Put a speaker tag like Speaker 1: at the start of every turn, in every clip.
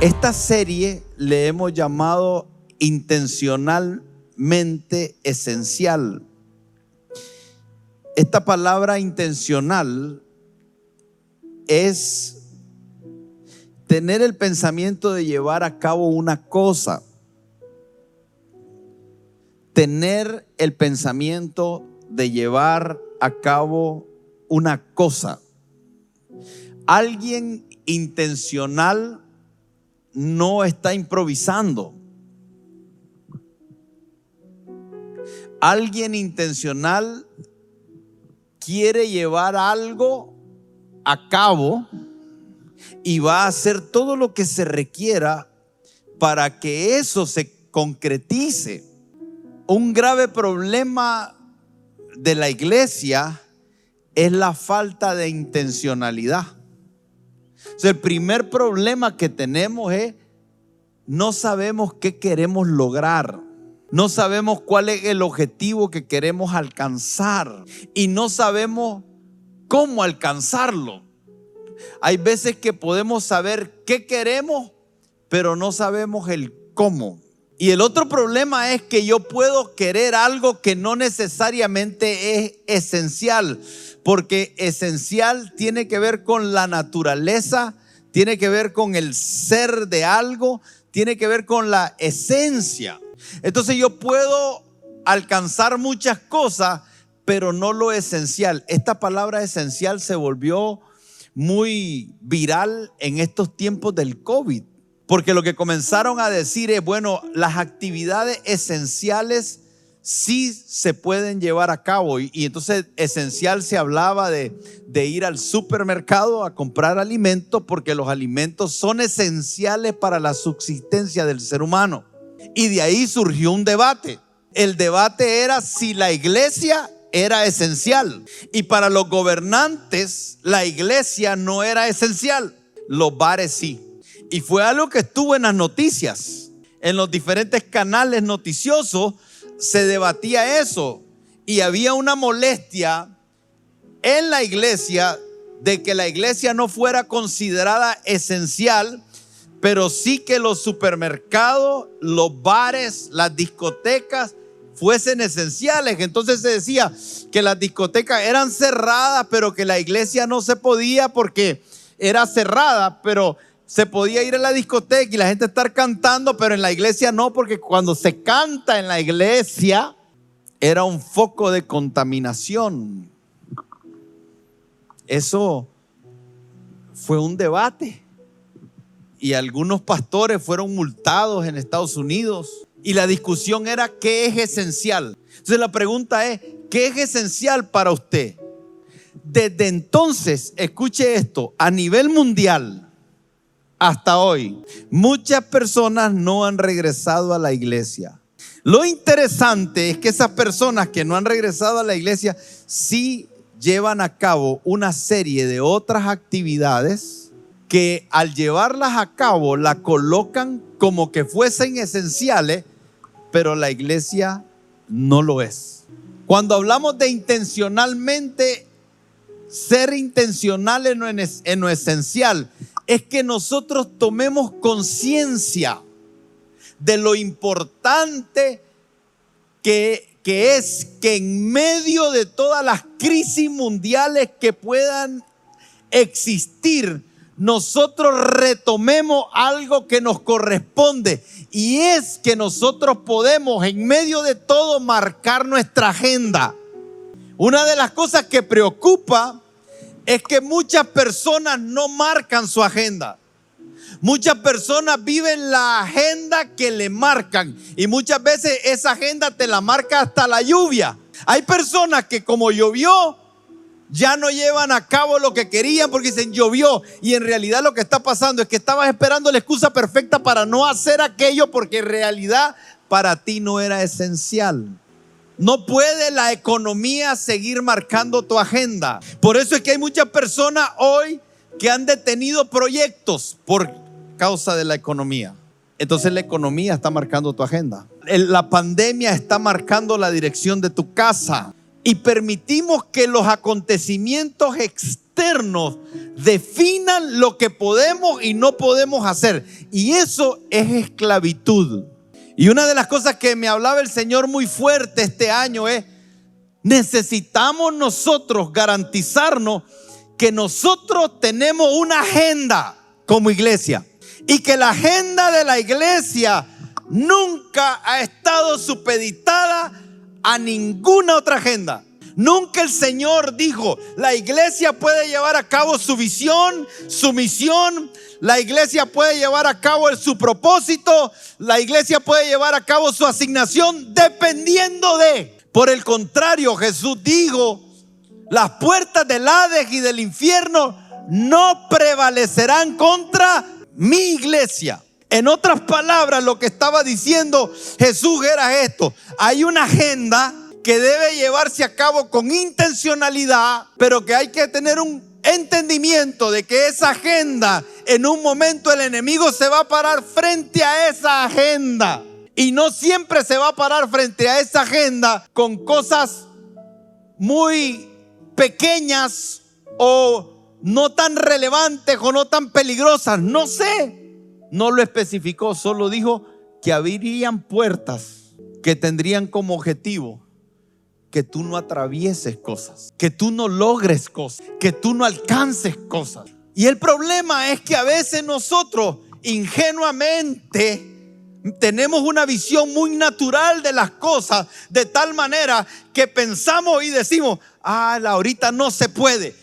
Speaker 1: Esta serie le hemos llamado intencionalmente esencial. Esta palabra intencional es tener el pensamiento de llevar a cabo una cosa. Tener el pensamiento de llevar a cabo una cosa. Alguien intencional no está improvisando. Alguien intencional quiere llevar algo a cabo y va a hacer todo lo que se requiera para que eso se concretice. Un grave problema de la iglesia es la falta de intencionalidad el primer problema que tenemos es no sabemos qué queremos lograr. No sabemos cuál es el objetivo que queremos alcanzar y no sabemos cómo alcanzarlo. Hay veces que podemos saber qué queremos, pero no sabemos el cómo. Y el otro problema es que yo puedo querer algo que no necesariamente es esencial porque esencial tiene que ver con la naturaleza, tiene que ver con el ser de algo, tiene que ver con la esencia. Entonces yo puedo alcanzar muchas cosas, pero no lo esencial. Esta palabra esencial se volvió muy viral en estos tiempos del COVID, porque lo que comenzaron a decir es, bueno, las actividades esenciales sí se pueden llevar a cabo. Y, entonces esencial se hablaba de, de, ir al supermercado a comprar alimentos porque los alimentos son esenciales para la subsistencia del ser humano. Y de ahí surgió un debate. El debate era si la iglesia era esencial. Y para los gobernantes la iglesia no era esencial. Los bares sí. Y fue algo que estuvo en las noticias, en los diferentes canales noticiosos se debatía eso y había una molestia en la iglesia de que la iglesia no fuera considerada esencial, pero sí que los supermercados, los bares, las discotecas fuesen esenciales. Entonces se decía que las discotecas eran cerradas, pero que la iglesia no se podía porque era cerrada, pero se podía ir a la discoteca y la gente estar cantando, pero en la iglesia no, porque cuando se canta en la iglesia era un foco de contaminación. Eso fue un debate y algunos pastores fueron multados en Estados Unidos y la discusión era qué es esencial. Entonces la pregunta es, ¿qué es esencial para usted? Desde entonces, escuche esto, a nivel mundial, hasta hoy, muchas personas no han regresado a la iglesia. Lo interesante es que esas personas que no han regresado a la iglesia sí llevan a cabo una serie de otras actividades que al llevarlas a cabo la colocan como que fuesen esenciales, pero la iglesia no lo es. Cuando hablamos de intencionalmente, ser intencional en lo, esencial es que nosotros tomemos conciencia de lo importante que, que es que en medio de todas las crisis mundiales que puedan existir, nosotros retomemos algo que nos corresponde y es que nosotros podemos en medio de todo marcar nuestra agenda. Una de las cosas que preocupa es que muchas personas no marcan su agenda. Muchas personas viven la agenda que le marcan y muchas veces esa agenda te la marca hasta la lluvia. Hay personas que como llovió, ya no llevan a cabo lo que querían porque dicen llovió y en realidad lo que está pasando es que estabas esperando la excusa perfecta para no hacer aquello porque en realidad para ti no era esencial. No puede la economía seguir marcando tu agenda. Por eso es que hay muchas personas hoy que han detenido proyectos por causa de la economía. Entonces la economía está marcando tu agenda. La pandemia está marcando la dirección de tu casa y permitimos que los acontecimientos externos definan lo que podemos y no podemos hacer. Y eso es esclavitud. Y una de las cosas que me hablaba el Señor muy fuerte este año es, necesitamos nosotros garantizarnos que nosotros tenemos una agenda como iglesia y que la agenda de la iglesia nunca ha estado supeditada a ninguna otra agenda. Nunca el Señor dijo, la iglesia puede llevar a cabo su visión, su misión, la iglesia puede llevar a cabo su propósito, la iglesia puede llevar a cabo su asignación dependiendo de. Por el contrario, Jesús dijo, las puertas del Hades y del infierno no prevalecerán contra mi iglesia. En otras palabras, lo que estaba diciendo Jesús era esto. Hay una agenda que debe llevarse a cabo con intencionalidad, pero que hay que tener un entendimiento de que esa agenda, en un momento el enemigo se va a parar frente a esa agenda. Y no siempre se va a parar frente a esa agenda con cosas muy pequeñas o no tan relevantes o no tan peligrosas. No sé. No lo especificó, solo dijo que abrirían puertas que tendrían como objetivo que tú no atravieses cosas, que tú no logres cosas, que tú no alcances cosas. Y el problema es que a veces nosotros ingenuamente tenemos una visión muy natural de las cosas, de tal manera que pensamos y decimos, ah, ahorita no se puede.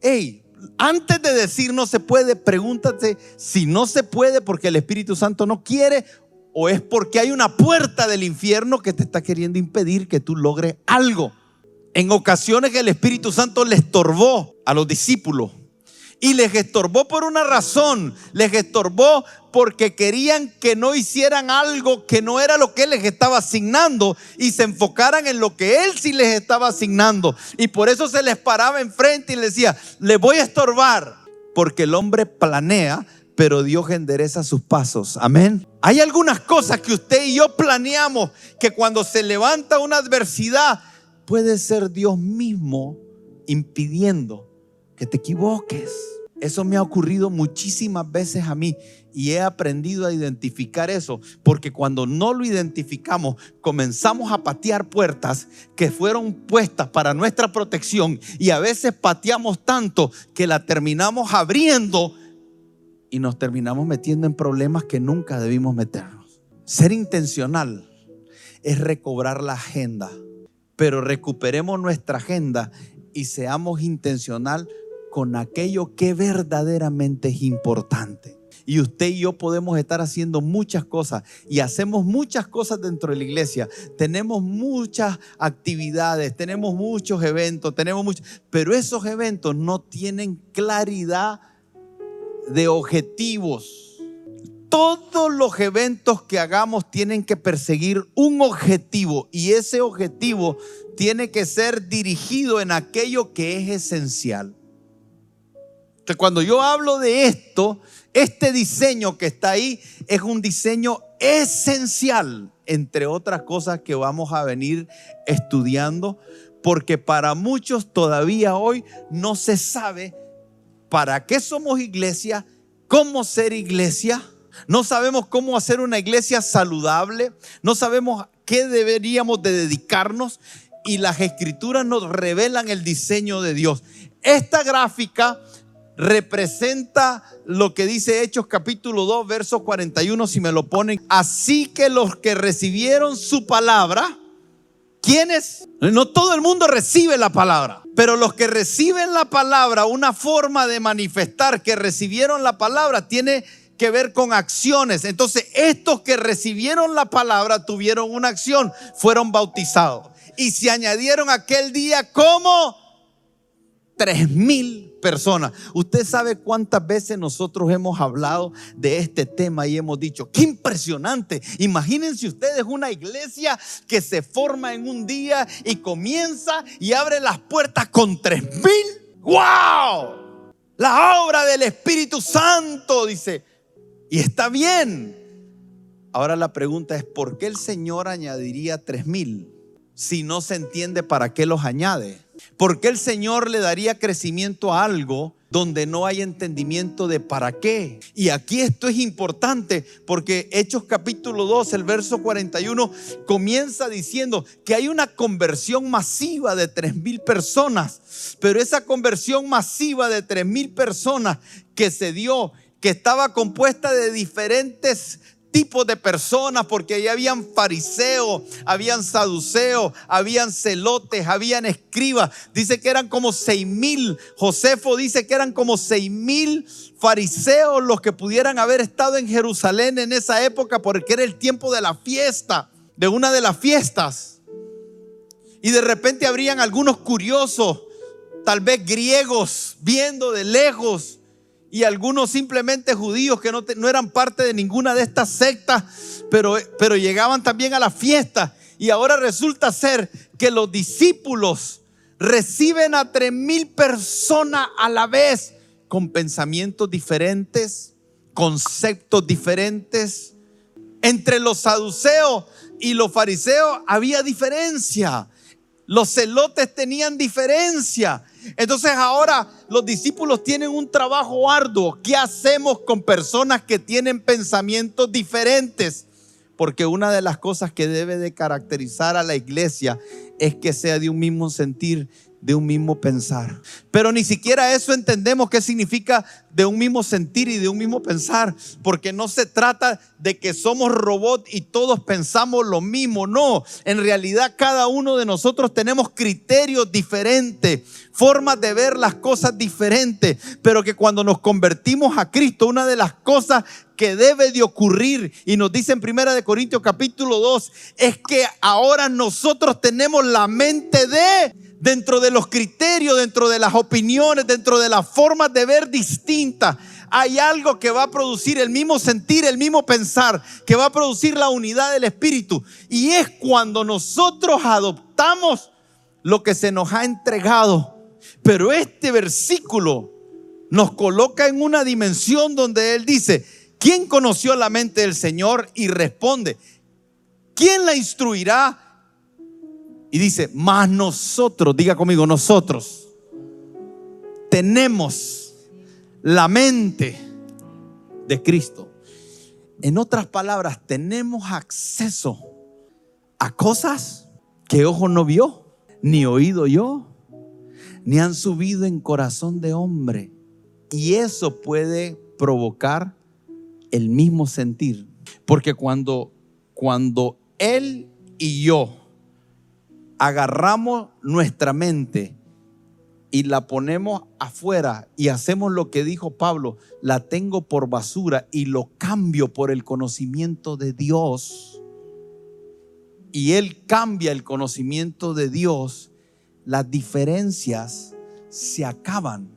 Speaker 1: Hey, antes de decir no se puede, pregúntate si no se puede porque el Espíritu Santo no quiere o es porque hay una puerta del infierno que te está queriendo impedir que tú logres algo. En ocasiones el Espíritu Santo le estorbó a los discípulos y les estorbó por una razón, les estorbó porque querían que no hicieran algo que no era lo que Él les estaba asignando y se enfocaran en lo que Él sí les estaba asignando. Y por eso se les paraba enfrente y les decía, le voy a estorbar, porque el hombre planea, pero Dios endereza sus pasos. Amén. Hay algunas cosas que usted y yo planeamos que cuando se levanta una adversidad puede ser Dios mismo impidiendo que te equivoques. Eso me ha ocurrido muchísimas veces a mí y he aprendido a identificar eso, porque cuando no lo identificamos, comenzamos a patear puertas que fueron puestas para nuestra protección y a veces pateamos tanto que la terminamos abriendo y nos terminamos metiendo en problemas que nunca debimos meternos. Ser intencional es recobrar la agenda, pero recuperemos nuestra agenda y seamos intencional con aquello que verdaderamente es importante. Y usted y yo podemos estar haciendo muchas cosas y hacemos muchas cosas dentro de la iglesia. Tenemos muchas actividades, tenemos muchos eventos, tenemos muchos, pero esos eventos no tienen claridad de objetivos. Todos los eventos que hagamos tienen que perseguir un objetivo y ese objetivo tiene que ser dirigido en aquello que es esencial. Que cuando yo hablo de esto, este diseño que está ahí es un diseño esencial, entre otras cosas que vamos a venir estudiando, porque para muchos todavía hoy no se sabe para qué somos iglesia, cómo ser iglesia. No sabemos cómo hacer una iglesia saludable, no sabemos qué deberíamos de dedicarnos y las escrituras nos revelan el diseño de Dios. Esta gráfica representa lo que dice Hechos capítulo 2, verso 41, si me lo ponen. Así que los que recibieron su palabra, ¿quiénes? No todo el mundo recibe la palabra, pero los que reciben la palabra, una forma de manifestar que recibieron la palabra tiene que ver con acciones. Entonces, estos que recibieron la palabra tuvieron una acción, fueron bautizados. Y se añadieron aquel día como tres mil personas. Usted sabe cuántas veces nosotros hemos hablado de este tema y hemos dicho, qué impresionante. Imagínense ustedes una iglesia que se forma en un día y comienza y abre las puertas con tres mil. ¡Wow! La obra del Espíritu Santo, dice. Y está bien. Ahora la pregunta es, ¿por qué el Señor añadiría tres mil si no se entiende para qué los añade? ¿Por qué el Señor le daría crecimiento a algo donde no hay entendimiento de para qué? Y aquí esto es importante porque Hechos capítulo 2, el verso 41, comienza diciendo que hay una conversión masiva de tres mil personas, pero esa conversión masiva de tres mil personas que se dio, que estaba compuesta de diferentes tipos de personas, porque ahí habían fariseos, habían saduceos, habían celotes, habían escribas. Dice que eran como seis mil. Josefo dice que eran como seis mil fariseos los que pudieran haber estado en Jerusalén en esa época, porque era el tiempo de la fiesta, de una de las fiestas. Y de repente habrían algunos curiosos, tal vez griegos, viendo de lejos y algunos simplemente judíos que no, eran parte de ninguna de estas sectas, pero, pero llegaban también a la fiesta. Y ahora resulta ser que los discípulos reciben a tres mil personas a la vez con pensamientos diferentes, conceptos diferentes. Entre los saduceos y los fariseos había diferencia. Los celotes tenían diferencia. Entonces ahora los discípulos tienen un trabajo arduo. ¿Qué hacemos con personas que tienen pensamientos diferentes? Porque una de las cosas que debe de caracterizar a la iglesia es que sea de un mismo sentir de un mismo pensar. Pero ni siquiera eso entendemos qué significa de un mismo sentir y de un mismo pensar, porque no se trata de que somos robots y todos pensamos lo mismo, no, en realidad cada uno de nosotros tenemos criterios diferentes, formas de ver las cosas diferentes, pero que cuando nos convertimos a Cristo, una de las cosas que debe de ocurrir y nos dice en Primera de Corintios capítulo 2 es que ahora nosotros tenemos la mente de dentro de los criterios, dentro de las opiniones, dentro de las formas de ver distintas, hay algo que va a producir el mismo sentir, el mismo pensar, que va a producir la unidad del Espíritu. Y es cuando nosotros adoptamos lo que se nos ha entregado. Pero este versículo nos coloca en una dimensión donde Él dice, ¿quién conoció la mente del Señor? Y responde, ¿quién la instruirá? Y dice, más nosotros, diga conmigo, nosotros tenemos la mente de Cristo. En otras palabras, tenemos acceso a cosas que ojo no vio, ni oído yo, ni han subido en corazón de hombre. Y eso puede provocar el mismo sentir. Porque cuando, cuando Él y yo agarramos nuestra mente y la ponemos afuera y hacemos lo que dijo Pablo, la tengo por basura y lo cambio por el conocimiento de Dios, y Él cambia el conocimiento de Dios, las diferencias se acaban.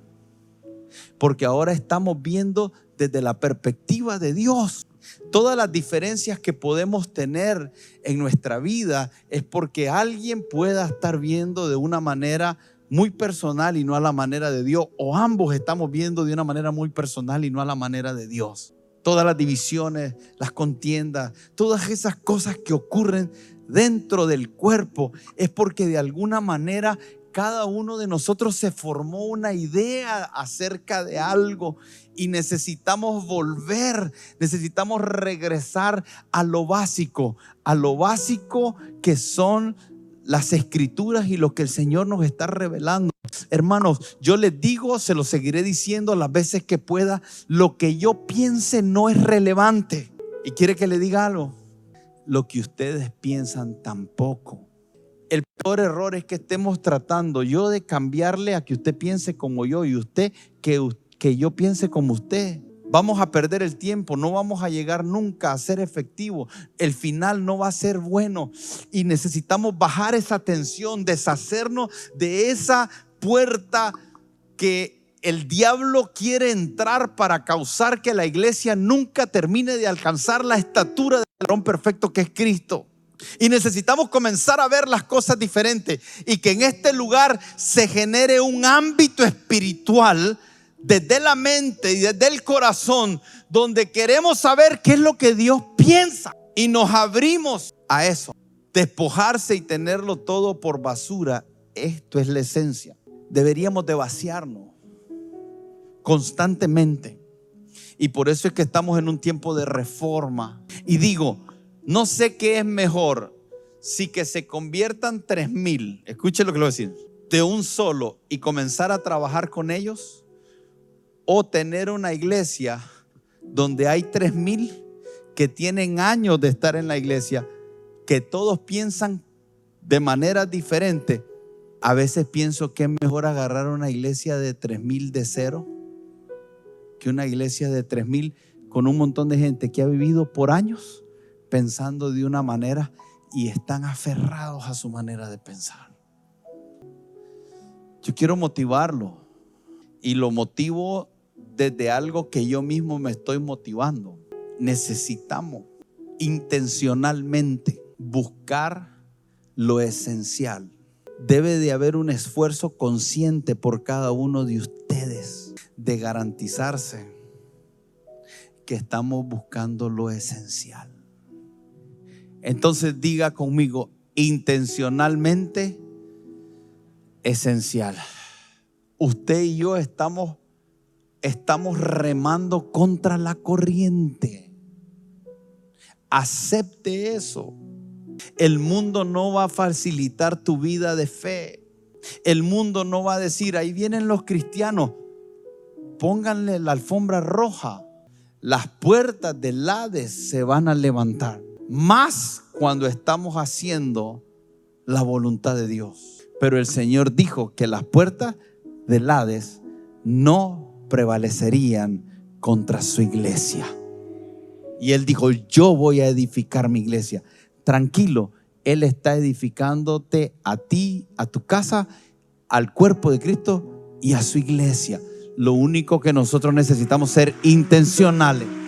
Speaker 1: Porque ahora estamos viendo desde la perspectiva de Dios. Todas las diferencias que podemos tener en nuestra vida es porque alguien pueda estar viendo de una manera muy personal y no a la manera de Dios, o ambos estamos viendo de una manera muy personal y no a la manera de Dios. Todas las divisiones, las contiendas, todas esas cosas que ocurren dentro del cuerpo es porque de alguna manera cada uno de nosotros se formó una idea acerca de algo y necesitamos volver, necesitamos regresar a lo básico, a lo básico que son las escrituras y lo que el Señor nos está revelando. Hermanos, yo les digo, se lo seguiré diciendo las veces que pueda, lo que yo piense no es relevante. ¿Y quiere que le diga algo? Lo que ustedes piensan tampoco el peor error es que estemos tratando yo de cambiarle a que usted piense como yo y usted que, yo piense como usted. Vamos a perder el tiempo, no vamos a llegar nunca a ser efectivo. El final no va a ser bueno y necesitamos bajar esa tensión, deshacernos de esa puerta que el diablo quiere entrar para causar que la iglesia nunca termine de alcanzar la estatura del varón perfecto que es Cristo. Y necesitamos comenzar a ver las cosas diferentes y que en este lugar se genere un ámbito espiritual desde la mente y desde el corazón donde queremos saber qué es lo que Dios piensa y nos abrimos a eso. Despojarse y tenerlo todo por basura, esto es la esencia. Deberíamos de vaciarnos constantemente. Y por eso es que estamos en un tiempo de reforma. Y digo, no sé qué es mejor si que se conviertan tres mil, escuche lo que le voy a decir, de un solo y comenzar a trabajar con ellos, o tener una iglesia donde hay tres mil que tienen años de estar en la iglesia, que todos piensan de manera diferente. A veces pienso que es mejor agarrar una iglesia de tres mil de cero que una iglesia de tres mil con un montón de gente que ha vivido por años pensando de una manera y están aferrados a su manera de pensar. Yo quiero motivarlo y lo motivo desde algo que yo mismo me estoy motivando. Necesitamos intencionalmente buscar lo esencial. Debe de haber un esfuerzo consciente por cada uno de ustedes de garantizarse que estamos buscando lo esencial. Entonces diga conmigo, intencionalmente esencial. Usted y yo estamos, estamos remando contra la corriente. Acepte eso. El mundo no va a facilitar tu vida de fe. El mundo no va a decir, ahí vienen los cristianos, pónganle la alfombra roja. Las puertas del Hades se van a levantar más cuando estamos haciendo la voluntad de Dios. Pero el Señor dijo que las puertas del Hades no prevalecerían contra su iglesia. Y Él dijo, yo voy a edificar mi iglesia. Tranquilo, Él está edificándote a ti, a tu casa, al cuerpo de Cristo y a su iglesia. Lo único que nosotros necesitamos ser intencionales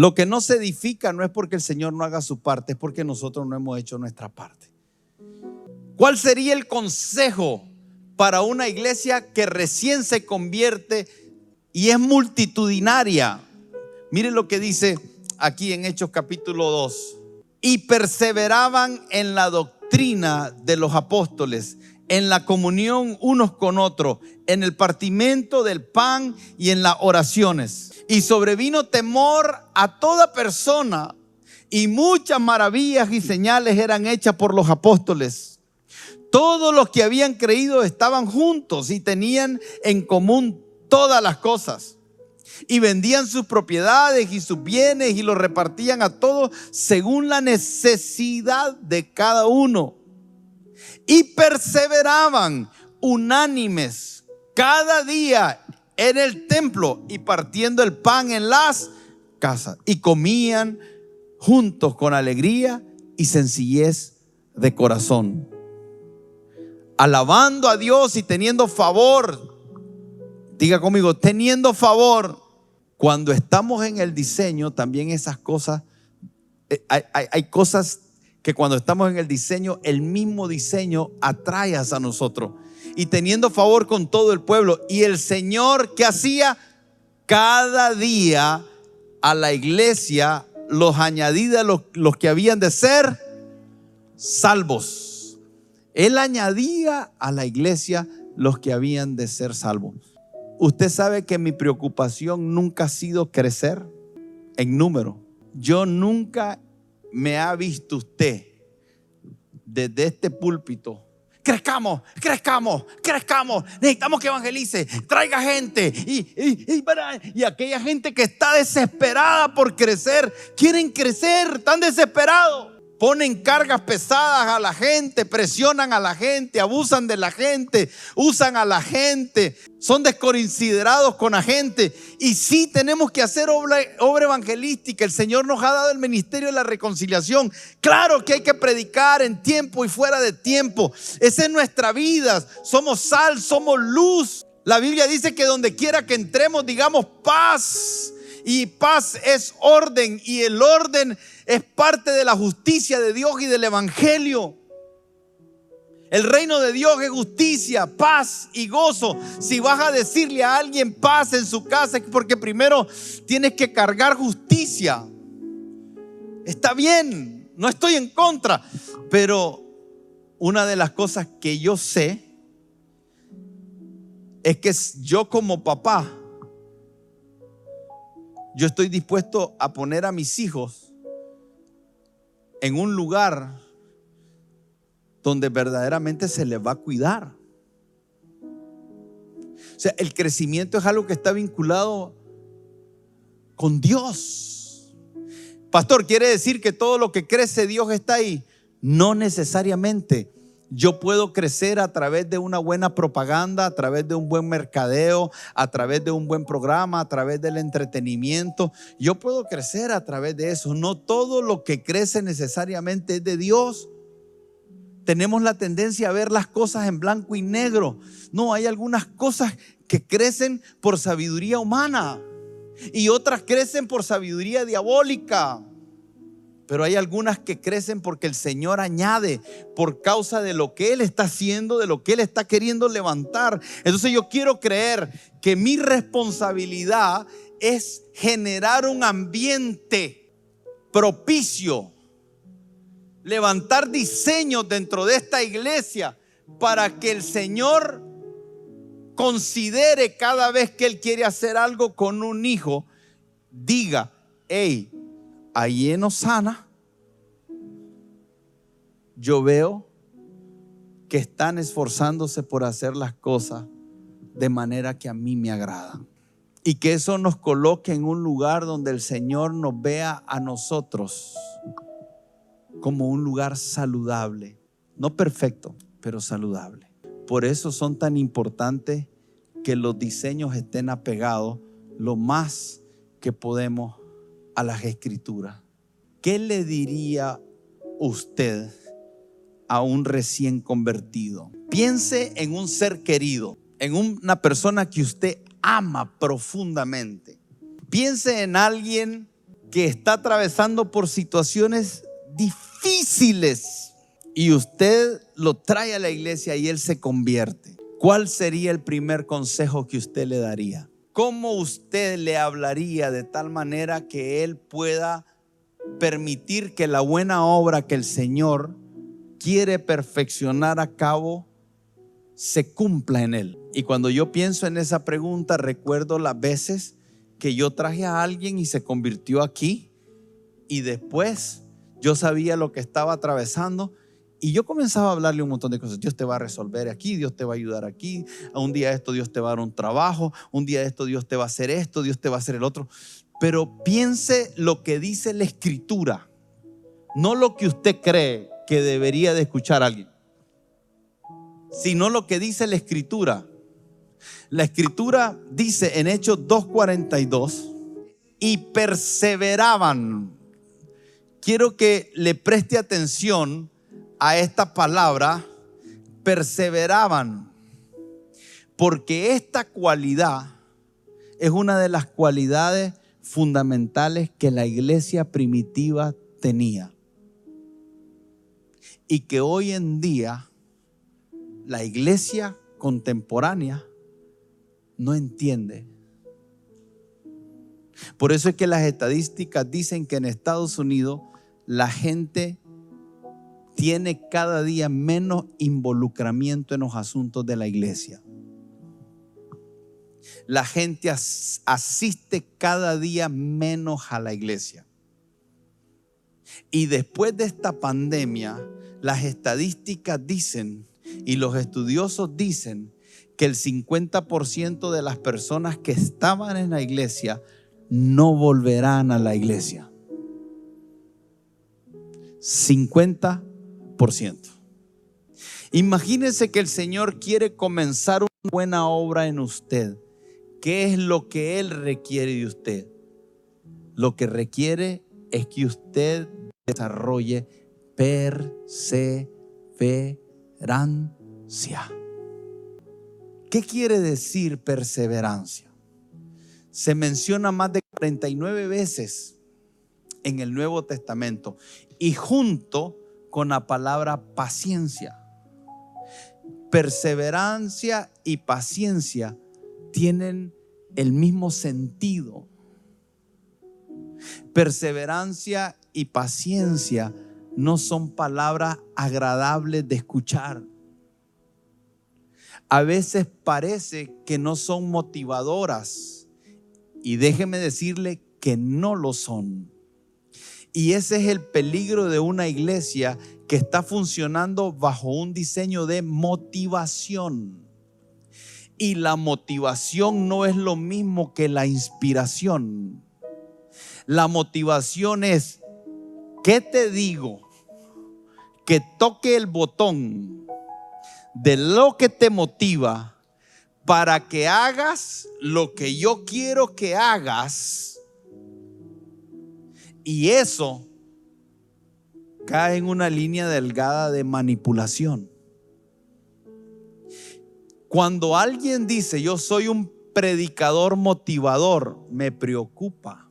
Speaker 1: Lo que no se edifica no es porque el Señor no haga su parte, es porque nosotros no hemos hecho nuestra parte. ¿Cuál sería el consejo para una iglesia que recién se convierte y es multitudinaria? Miren lo que dice aquí en Hechos capítulo 2. Y perseveraban en la doctrina de los apóstoles, en la comunión unos con otros, en el partimiento del pan y en las oraciones. Y sobrevino temor a toda persona y muchas maravillas y señales eran hechas por los apóstoles. Todos los que habían creído estaban juntos y tenían en común todas las cosas. Y vendían sus propiedades y sus bienes y los repartían a todos según la necesidad de cada uno. Y perseveraban unánimes cada día en el templo y partiendo el pan en las casas. Y comían juntos con alegría y sencillez de corazón. Alabando a Dios y teniendo favor. Diga conmigo, teniendo favor. Cuando estamos en el diseño, también esas cosas, eh, hay, hay cosas que cuando estamos en el diseño, el mismo diseño atrae a nosotros y teniendo favor con todo el pueblo. Y el Señor que hacía cada día a la iglesia los añadía los, los que habían de ser salvos. Él añadía a la iglesia los que habían de ser salvos. Usted sabe que mi preocupación nunca ha sido crecer en número. Yo nunca me ha visto usted desde este púlpito crezcamos, crezcamos, crezcamos. Necesitamos que evangelice, traiga gente. Y, y, aquella gente que está desesperada por crecer, quieren crecer, tan desesperados. Ponen cargas pesadas a la gente, presionan a la gente, abusan de la gente, usan a la gente, son desconsiderados con la gente. Y sí tenemos que hacer obra, obra, evangelística. El Señor nos ha dado el ministerio de la reconciliación. Claro que hay que predicar en tiempo y fuera de tiempo. Esa es nuestra vida. Somos sal, somos luz. La Biblia dice que donde quiera que entremos digamos paz. Y paz es orden y el orden es parte de la justicia de Dios y del Evangelio. El reino de Dios es justicia, paz y gozo. Si vas a decirle a alguien paz en su casa es porque primero tienes que cargar justicia. Está bien, no estoy en contra, pero una de las cosas que yo sé es que yo como papá yo estoy dispuesto a poner a mis hijos en un lugar donde verdaderamente se les va a cuidar. O sea, el crecimiento es algo que está vinculado con Dios. Pastor, ¿quiere decir que todo lo que crece Dios está ahí? No necesariamente. Yo puedo crecer a través de una buena propaganda, a través de un buen mercadeo, a través de un buen programa, a través del entretenimiento. Yo puedo crecer a través de eso. No todo lo que crece necesariamente es de Dios. Tenemos la tendencia a ver las cosas en blanco y negro. No, hay algunas cosas que crecen por sabiduría humana y otras crecen por sabiduría diabólica pero hay algunas que crecen porque el Señor añade por causa de lo que Él está haciendo, de lo que Él está queriendo levantar. Entonces yo quiero creer que mi responsabilidad es generar un ambiente propicio, levantar diseños dentro de esta iglesia para que el Señor considere cada vez que Él quiere hacer algo con un hijo, diga, hey, ahí en Osana, yo veo que están esforzándose por hacer las cosas de manera que a mí me agradan. Y que eso nos coloque en un lugar donde el Señor nos vea a nosotros como un lugar saludable. No perfecto, pero saludable. Por eso son tan importantes que los diseños estén apegados lo más que podemos a las escrituras. ¿Qué le diría usted a un recién convertido? Piense en un ser querido, en una persona que usted ama profundamente. Piense en alguien que está atravesando por situaciones difíciles y usted lo trae a la iglesia y él se convierte. ¿Cuál sería el primer consejo que usted le daría? ¿Cómo usted le hablaría de tal manera que Él pueda permitir que la buena obra que el Señor quiere perfeccionar a cabo se cumpla en Él? Y cuando yo pienso en esa pregunta, recuerdo las veces que yo traje a alguien y se convirtió aquí y después yo sabía lo que estaba atravesando y yo comenzaba a hablarle un montón de cosas. Dios te va a resolver aquí, Dios te va a ayudar aquí. Un día esto Dios te va a dar un trabajo, un día esto Dios te va a hacer esto, Dios te va a hacer el otro. Pero piense lo que dice la escritura, no lo que usted cree que debería de escuchar alguien, sino lo que dice la escritura. La escritura dice en Hechos 2.42, y perseveraban. Quiero que le preste atención a esta palabra, perseveraban, porque esta cualidad es una de las cualidades fundamentales que la iglesia primitiva tenía y que hoy en día la iglesia contemporánea no entiende. Por eso es que las estadísticas dicen que en Estados Unidos la gente tiene cada día menos involucramiento en los asuntos de la iglesia. La gente asiste cada día menos a la iglesia. Y después de esta pandemia, las estadísticas dicen y los estudiosos dicen que el 50% de las personas que estaban en la iglesia no volverán a la iglesia. 50%. Imagínense que el Señor quiere comenzar una buena obra en usted. ¿Qué es lo que Él requiere de usted? Lo que requiere es que usted desarrolle perseverancia. ¿Qué quiere decir perseverancia? Se menciona más de 49 veces en el Nuevo Testamento y junto con la palabra paciencia. Perseverancia y paciencia tienen el mismo sentido. Perseverancia y paciencia no son palabras agradables de escuchar. A veces parece que no son motivadoras y déjeme decirle que no lo son. Y ese es el peligro de una iglesia que está funcionando bajo un diseño de motivación. Y la motivación no es lo mismo que la inspiración. La motivación es, ¿qué te digo? Que toque el botón de lo que te motiva para que hagas lo que yo quiero que hagas. Y eso cae en una línea delgada de manipulación. Cuando alguien dice, yo soy un predicador motivador, me preocupa.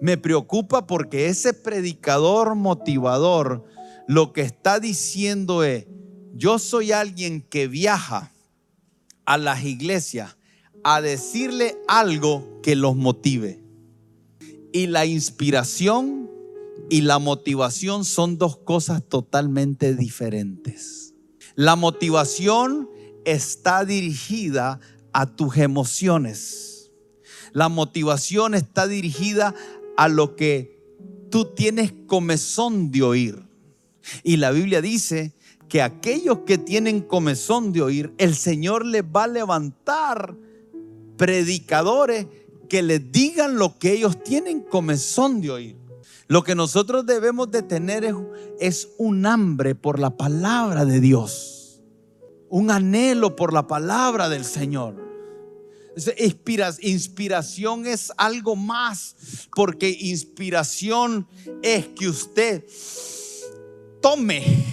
Speaker 1: Me preocupa porque ese predicador motivador lo que está diciendo es, yo soy alguien que viaja a las iglesias a decirle algo que los motive. Y la inspiración y la motivación son dos cosas totalmente diferentes. La motivación está dirigida a tus emociones. La motivación está dirigida a lo que tú tienes comezón de oír. Y la Biblia dice que aquellos que tienen comezón de oír, el Señor les va a levantar predicadores que les digan lo que ellos tienen comezón de oír. Lo que nosotros debemos de tener es, es, un hambre por la palabra de Dios, un anhelo por la palabra del Señor. Inspiración es algo más, porque inspiración es que usted tome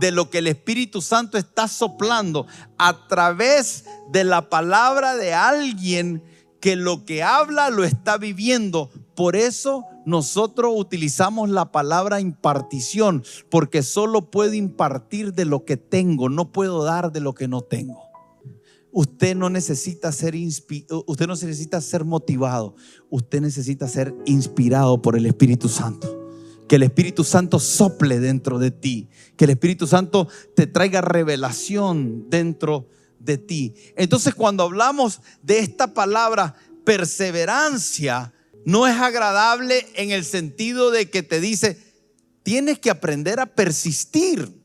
Speaker 1: de lo que el Espíritu Santo está soplando a través de la palabra de alguien que lo que habla lo está viviendo. Por eso nosotros utilizamos la palabra impartición, porque solo puedo impartir de lo que tengo, no puedo dar de lo que no tengo. Usted no necesita ser usted no necesita ser motivado, usted necesita ser inspirado por el Espíritu Santo que el Espíritu Santo sople dentro de ti, que el Espíritu Santo te traiga revelación dentro de ti. Entonces cuando hablamos de esta palabra perseverancia, no es agradable en el sentido de que te dice, tienes que aprender a persistir.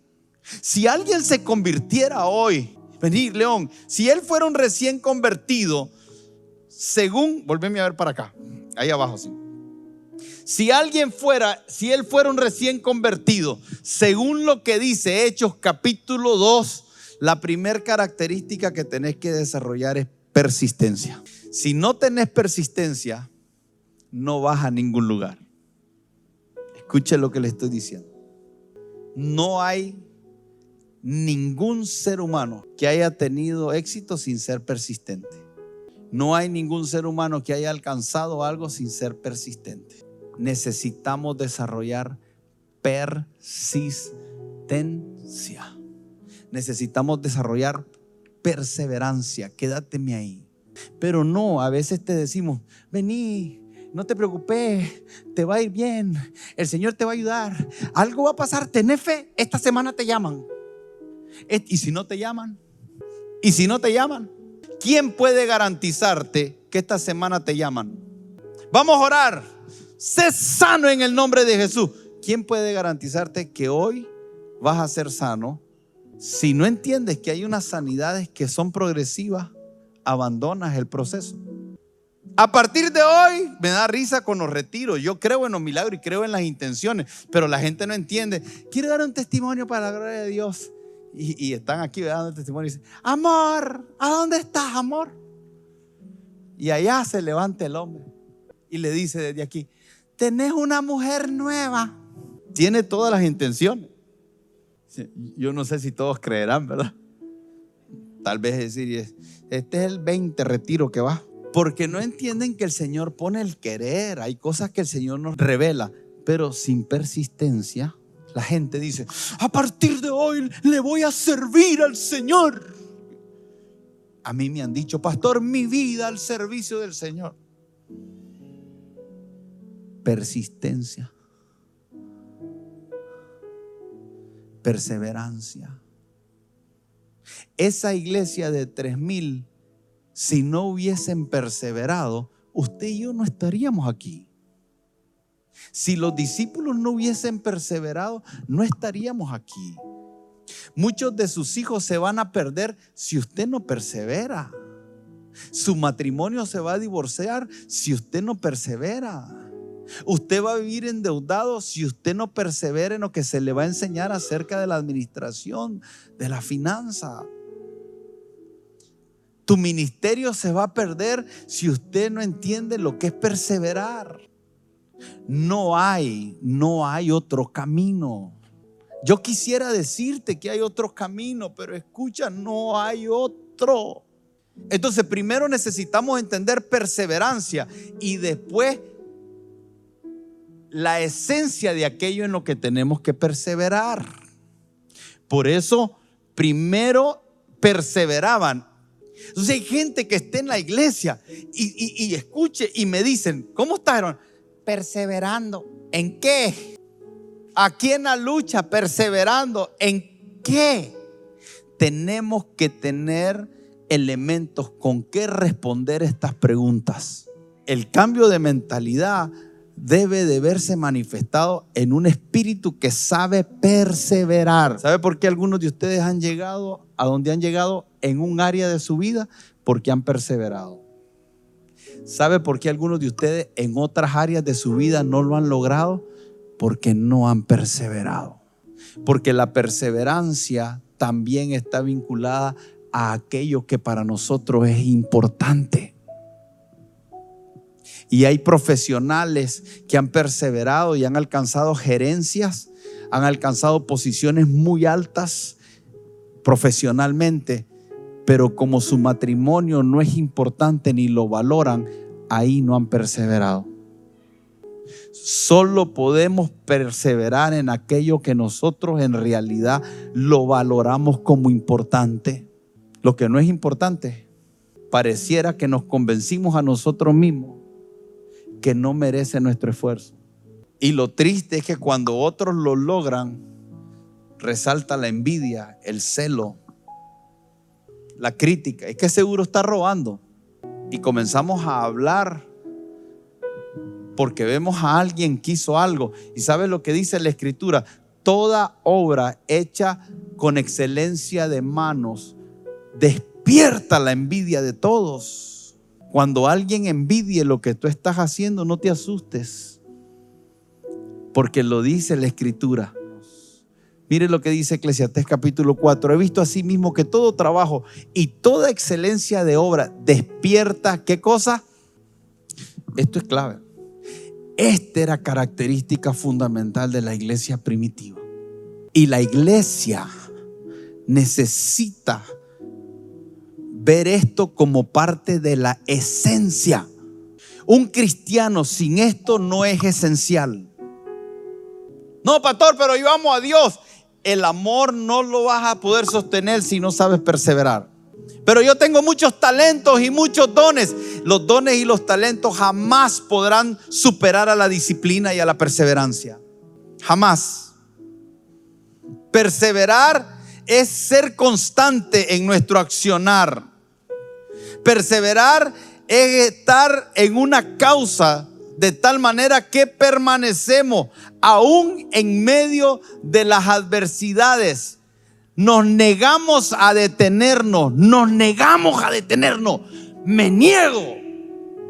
Speaker 1: Si alguien se convirtiera hoy, venir León, si él fuera un recién convertido, según, volveme a ver para acá, ahí abajo, sí. Si alguien fuera, si él fuera un recién convertido, según lo que dice Hechos capítulo 2, la primera característica que tenés que desarrollar es persistencia. Si no tenés persistencia, no vas a ningún lugar. Escuche lo que le estoy diciendo. No hay ningún ser humano que haya tenido éxito sin ser persistente. No hay ningún ser humano que haya alcanzado algo sin ser persistente necesitamos desarrollar persistencia. Necesitamos desarrollar perseverancia. Quédateme ahí. Pero no, a veces te decimos, vení, no te preocupes, te va a ir bien, el Señor te va a ayudar, algo va a pasar, ten fe, esta semana te llaman. ¿Y si no te llaman? ¿Y si no te llaman? ¿Quién puede garantizarte que esta semana te llaman? Vamos a orar sé sano en el nombre de Jesús. ¿Quién puede garantizarte que hoy vas a ser sano? Si no entiendes que hay unas sanidades que son progresivas, abandonas el proceso. A partir de hoy me da risa con los retiros. Yo creo en los milagros y creo en las intenciones, pero la gente no entiende. Quiero dar un testimonio para la gloria de Dios. Y, están aquí dando testimonio y dicen, amor, ¿a dónde estás, amor? Y allá se levanta el hombre y le dice desde aquí, tenés una mujer nueva. Tiene todas las intenciones. Yo no sé si todos creerán, ¿verdad? Tal vez decir, este es el 20 retiro que va. Porque no entienden que el Señor pone el querer. Hay cosas que el Señor nos revela. Pero sin persistencia, la gente dice, a partir de hoy le voy a servir al Señor. A mí me han dicho, pastor, mi vida al servicio del Señor. Persistencia. Perseverancia. Esa iglesia de tres mil, si no hubiesen perseverado, usted y yo no estaríamos aquí. Si los discípulos no hubiesen perseverado, no estaríamos aquí. Muchos de sus hijos se van a perder si usted no persevera. Su matrimonio se va a divorciar si usted no persevera. Usted va a vivir endeudado si usted no persevera en lo que se le va a enseñar acerca de la administración, de la finanza. Tu ministerio se va a perder si usted no entiende lo que es perseverar. No hay, no hay otro camino. Yo quisiera decirte que hay otro camino, pero escucha, no hay otro. Entonces, primero necesitamos entender perseverancia y después la esencia de aquello en lo que tenemos que perseverar. Por eso, primero perseveraban. Entonces hay gente que está en la iglesia y, escuche y me dicen, ¿cómo están? Perseverando. ¿En qué? Aquí en la lucha, perseverando. ¿En qué? Tenemos que tener elementos con qué responder estas preguntas. El cambio de mentalidad debe de verse manifestado en un espíritu que sabe perseverar. ¿Sabe por qué algunos de ustedes han llegado a donde han llegado en un área de su vida? Porque han perseverado. ¿Sabe por qué algunos de ustedes en otras áreas de su vida no lo han logrado? Porque no han perseverado. Porque la perseverancia también está vinculada a aquello que para nosotros es importante. Y hay profesionales que han perseverado y han alcanzado gerencias, han alcanzado posiciones muy altas profesionalmente, pero como su matrimonio no es importante ni lo valoran, ahí no han perseverado. Solo podemos perseverar en aquello que nosotros en realidad lo valoramos como importante. Lo que no es importante, pareciera que nos convencimos a nosotros mismos que no merece nuestro esfuerzo. Y lo triste es que cuando otros lo logran, resalta la envidia, el celo, la crítica. Es que seguro está robando. Y comenzamos a hablar porque vemos a alguien que hizo algo. Y sabe lo que dice la escritura. Toda obra hecha con excelencia de manos despierta la envidia de todos. Cuando alguien envidie lo que tú estás haciendo, no te asustes, porque lo dice la escritura. Mire lo que dice Eclesiastés capítulo 4. He visto así mismo que todo trabajo y toda excelencia de obra despierta, ¿qué cosa? Esto es clave. Esta era característica fundamental de la iglesia primitiva. Y la iglesia necesita ver esto como parte de la esencia. Un cristiano sin esto no es esencial. No, pastor, pero yo amo a Dios. El amor no lo vas a poder sostener si no sabes perseverar. Pero yo tengo muchos talentos y muchos dones. Los dones y los talentos jamás podrán superar a la disciplina y a la perseverancia. Jamás. Perseverar es ser constante en nuestro accionar. Perseverar es estar en una causa de tal manera que permanecemos aún en medio de las adversidades. Nos negamos a detenernos, nos negamos a detenernos. Me niego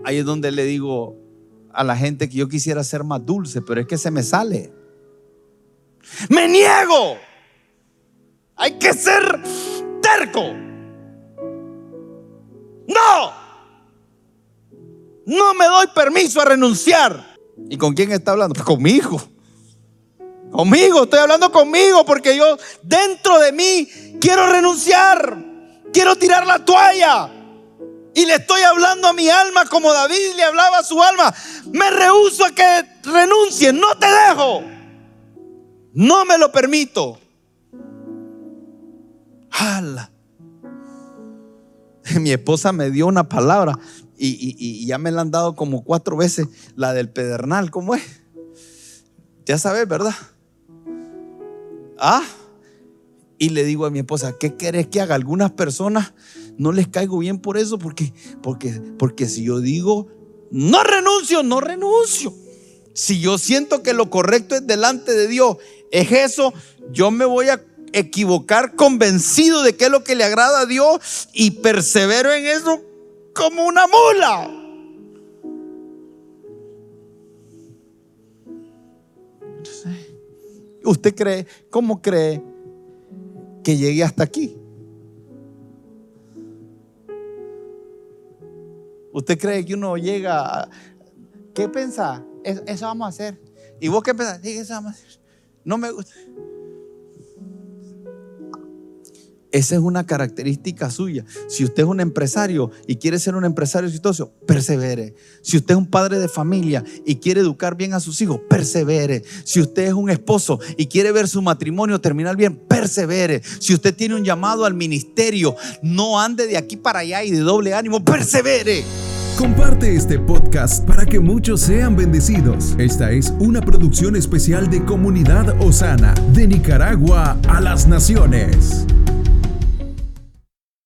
Speaker 1: Ahí es donde le digo a la gente que yo quisiera ser más dulce, pero es que se me sale. Me niego. Hay que ser terco. No. No me doy permiso a renunciar. ¿Y con quién está hablando? Pues conmigo. Conmigo, estoy hablando conmigo porque yo dentro de mí quiero renunciar. Quiero tirar la toalla. Y le estoy hablando a mi alma como David le hablaba a su alma. Me rehuso a que renuncie. No te dejo. No me lo permito. ¡Hala! Mi esposa me dio una palabra y, ya me la han dado como cuatro veces. La del pedernal, ¿cómo es? Ya sabes, ¿verdad? Ah, y le digo a mi esposa, ¿qué querés que haga? Algunas personas no les caigo bien por eso, porque, porque, porque si yo digo, no renuncio, no renuncio. Si yo siento que lo correcto es delante de Dios, es eso, yo me voy a equivocar convencido de que es lo que le agrada a Dios y persevero en eso como una mula. ¿Usted cree, cómo cree que llegué hasta aquí? ¿Usted cree que uno llega a... ¿Qué piensa? Eso, vamos a hacer. ¿Y vos qué pensás? eso vamos a hacer. No me gusta. Esa es una característica suya. Si usted es un empresario y quiere ser un empresario exitoso, persevere. Si usted es un padre de familia y quiere educar bien a sus hijos, persevere. Si usted es un esposo y quiere ver su matrimonio terminar bien, persevere. Si usted tiene un llamado al ministerio, no ande de aquí para allá y de doble ánimo, persevere.
Speaker 2: Comparte este podcast para que muchos sean bendecidos. Esta es una producción especial de Comunidad Osana, de Nicaragua a las Naciones.